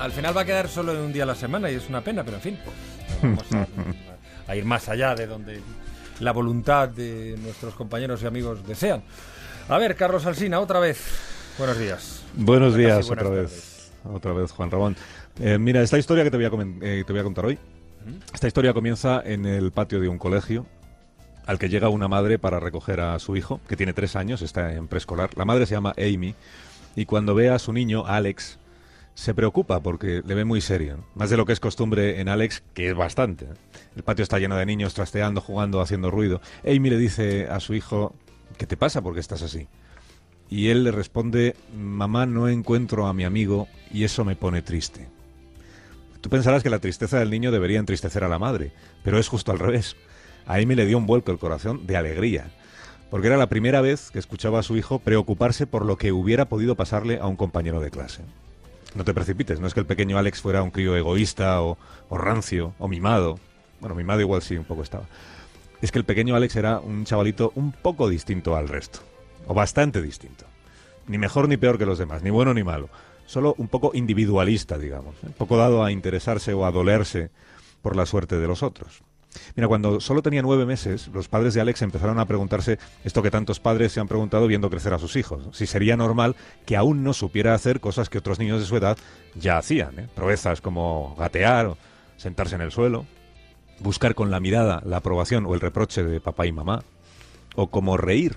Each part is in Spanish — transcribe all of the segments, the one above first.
al final va a quedar solo en un día a la semana y es una pena, pero en fin. Vamos a, ir más allá de donde la voluntad de nuestros compañeros y amigos desean. A ver, Carlos Alsina, otra vez. Buenos días. Buenos días, otra vez. Otra vez, Juan Ramón. Eh, mira, esta historia que te voy a, eh, te voy a contar hoy, esta historia comienza en el patio de un colegio al que llega una madre para recoger a su hijo, que tiene tres años, está en preescolar. La madre se llama Amy y cuando ve a su niño, Alex, se preocupa porque le ve muy serio, más de lo que es costumbre en Alex, que es bastante. El patio está lleno de niños trasteando, jugando, haciendo ruido. Amy le dice a su hijo, ¿qué te pasa? porque estás así? Y él le responde, mamá, no encuentro a mi amigo y eso me pone triste. Tú pensarás que la tristeza del niño debería entristecer a la madre, pero es justo al revés. A Amy le dio un vuelco el corazón de alegría, porque era la primera vez que escuchaba a su hijo preocuparse por lo que hubiera podido pasarle a un compañero de clase. No te precipites, no es que el pequeño Alex fuera un crío egoísta o, o rancio o mimado. Bueno, mimado igual sí, un poco estaba. Es que el pequeño Alex era un chavalito un poco distinto al resto o bastante distinto. Ni mejor ni peor que los demás, ni bueno ni malo. Solo un poco individualista, digamos. Un ¿eh? poco dado a interesarse o a dolerse por la suerte de los otros. Mira, cuando solo tenía nueve meses, los padres de Alex empezaron a preguntarse esto que tantos padres se han preguntado viendo crecer a sus hijos. Si sería normal que aún no supiera hacer cosas que otros niños de su edad ya hacían. ¿eh? Proezas como gatear sentarse en el suelo, buscar con la mirada la aprobación o el reproche de papá y mamá, o como reír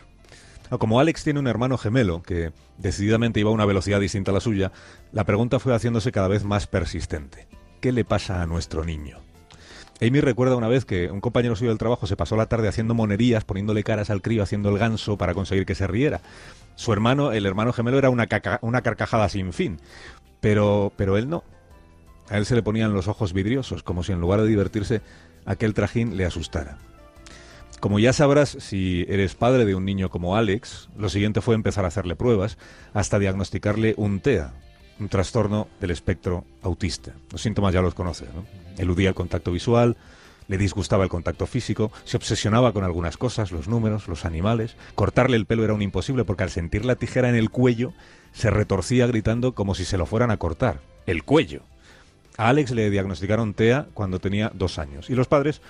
como Alex tiene un hermano gemelo que decididamente iba a una velocidad distinta a la suya, la pregunta fue haciéndose cada vez más persistente. ¿Qué le pasa a nuestro niño? Amy recuerda una vez que un compañero suyo del trabajo se pasó la tarde haciendo monerías, poniéndole caras al crío, haciendo el ganso para conseguir que se riera. Su hermano, el hermano gemelo, era una, carcajada sin fin, pero, pero él no. A él se le ponían los ojos vidriosos, como si en lugar de divertirse, aquel trajín le asustara. Como ya sabrás, si eres padre de un niño como Alex, lo siguiente fue empezar a hacerle pruebas hasta diagnosticarle un TEA, un trastorno del espectro autista. Los síntomas ya los conoces, ¿no? Eludía el contacto visual, le disgustaba el contacto físico, se obsesionaba con algunas cosas, los números, los animales. Cortarle el pelo era un imposible porque al sentir la tijera en el cuello se retorcía gritando como si se lo fueran a cortar. El cuello. A Alex le diagnosticaron TEA cuando tenía dos años y los padres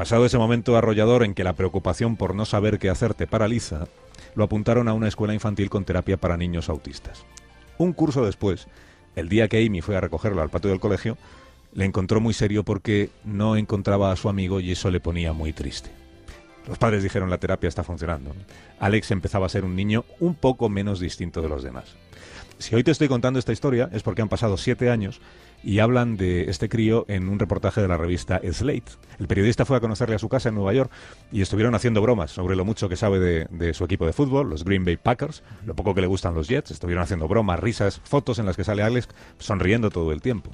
Pasado ese momento arrollador en que la preocupación por no saber qué hacer te paraliza, lo apuntaron a una escuela infantil con terapia para niños autistas. Un curso después, el día que Amy fue a recogerlo al patio del colegio, le encontró muy serio porque no encontraba a su amigo y eso le ponía muy triste. Los padres dijeron la terapia está funcionando. Alex empezaba a ser un niño un poco menos distinto de los demás. Si hoy te estoy contando esta historia es porque han pasado siete años y hablan de este crío en un reportaje de la revista Slate. El periodista fue a conocerle a su casa en Nueva York y estuvieron haciendo bromas sobre lo mucho que sabe de, su equipo de fútbol, los Green Bay Packers, lo poco que le gustan los Jets. Estuvieron haciendo bromas, risas, fotos en las que sale Alex sonriendo todo el tiempo.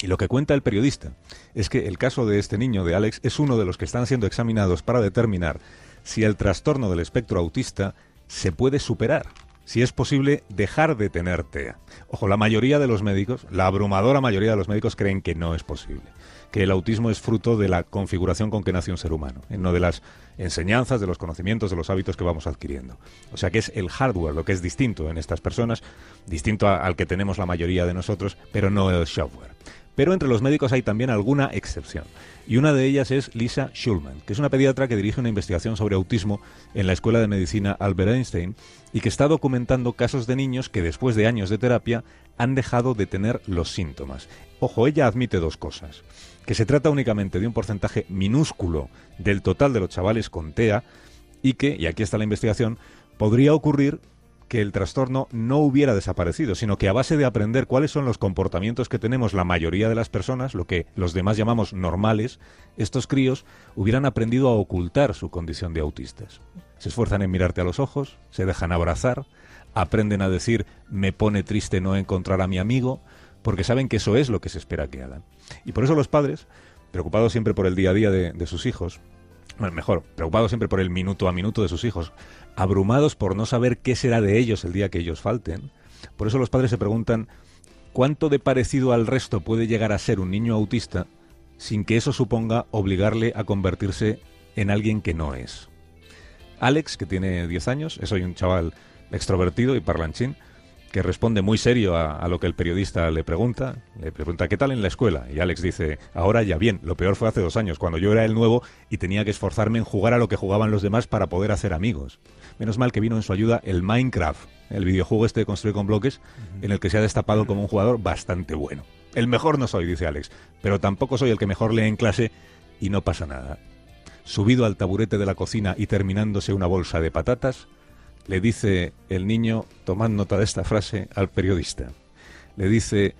Y lo que cuenta el periodista es que el caso de este niño, de Alex, es uno de los que están siendo examinados para determinar si el trastorno del espectro autista se puede superar si es posible dejar de tener TEA. Ojo, la mayoría de los médicos, la abrumadora mayoría de los médicos creen que no es posible, que el autismo es fruto de la configuración con que nace un ser humano, eh, no de las enseñanzas, de los conocimientos, de los hábitos que vamos adquiriendo. O sea que es el hardware lo que es distinto en estas personas, distinto al que tenemos la mayoría de nosotros, pero no el software. Pero entre los médicos hay también alguna excepción. Y una de ellas es Lisa Schulman, que es una pediatra que dirige una investigación sobre autismo en la Escuela de Medicina Albert Einstein y que está documentando casos de niños que después de años de terapia han dejado de tener los síntomas. Ojo, ella admite dos cosas. Que se trata únicamente de un porcentaje minúsculo del total de los chavales con TEA y que, y aquí está la investigación, podría ocurrir que el trastorno no hubiera desaparecido, sino que a base de aprender cuáles son los comportamientos que tenemos la mayoría de las personas, lo que los demás llamamos normales, estos críos hubieran aprendido a ocultar su condición de autistas. Se esfuerzan en mirarte a los ojos, se dejan abrazar, aprenden a decir me pone triste no encontrar a mi amigo, porque saben que eso es lo que se espera que hagan. Y por eso los padres, preocupados siempre por el día a día de, de sus hijos, mejor, preocupados siempre por el minuto a minuto de sus hijos, abrumados por no saber qué será de ellos el día que ellos falten. Por eso los padres se preguntan cuánto de parecido al resto puede llegar a ser un niño autista sin que eso suponga obligarle a convertirse en alguien que no es. Alex, que tiene 10 años, es hoy un chaval extrovertido y parlanchín, que responde muy serio a, a, lo que el periodista le pregunta. Le pregunta, ¿qué tal en la escuela? Y Alex dice, ahora ya bien, lo peor fue hace dos años, cuando yo era el nuevo y tenía que esforzarme en jugar a lo que jugaban los demás para poder hacer amigos. Menos mal que vino en su ayuda el Minecraft, el videojuego este de construir con bloques, en el que se ha destapado como un jugador bastante bueno. El mejor no soy, dice Alex, pero tampoco soy el que mejor lee en clase y no pasa nada. Subido al taburete de la cocina y terminándose una bolsa de patatas, le dice el niño, tomad nota de esta frase, al periodista. Le dice,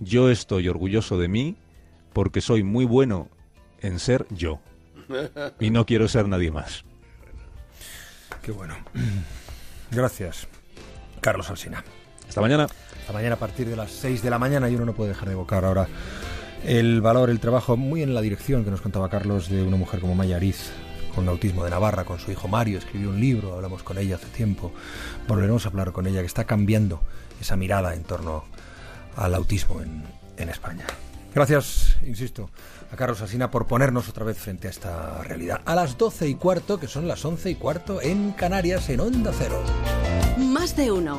yo estoy orgulloso de mí porque soy muy bueno en ser yo. Y no quiero ser nadie más. Qué bueno. Gracias, Carlos Alsina. Hasta mañana. Hasta mañana a partir de las 6 de la mañana y uno no puede dejar de evocar ahora el valor, el trabajo, muy en la dirección que nos contaba Carlos de una mujer como Maya Ariz, con autismo de Navarra, con su hijo Mario, escribió un libro, hablamos con ella hace tiempo, volveremos a hablar con ella, que está cambiando esa mirada en torno al autismo en, en España. Gracias, insisto, a Carlos Asina por ponernos otra vez frente a esta realidad. A las 12 y cuarto, que son las 11 y cuarto en Canarias, en Onda Cero. Más de uno.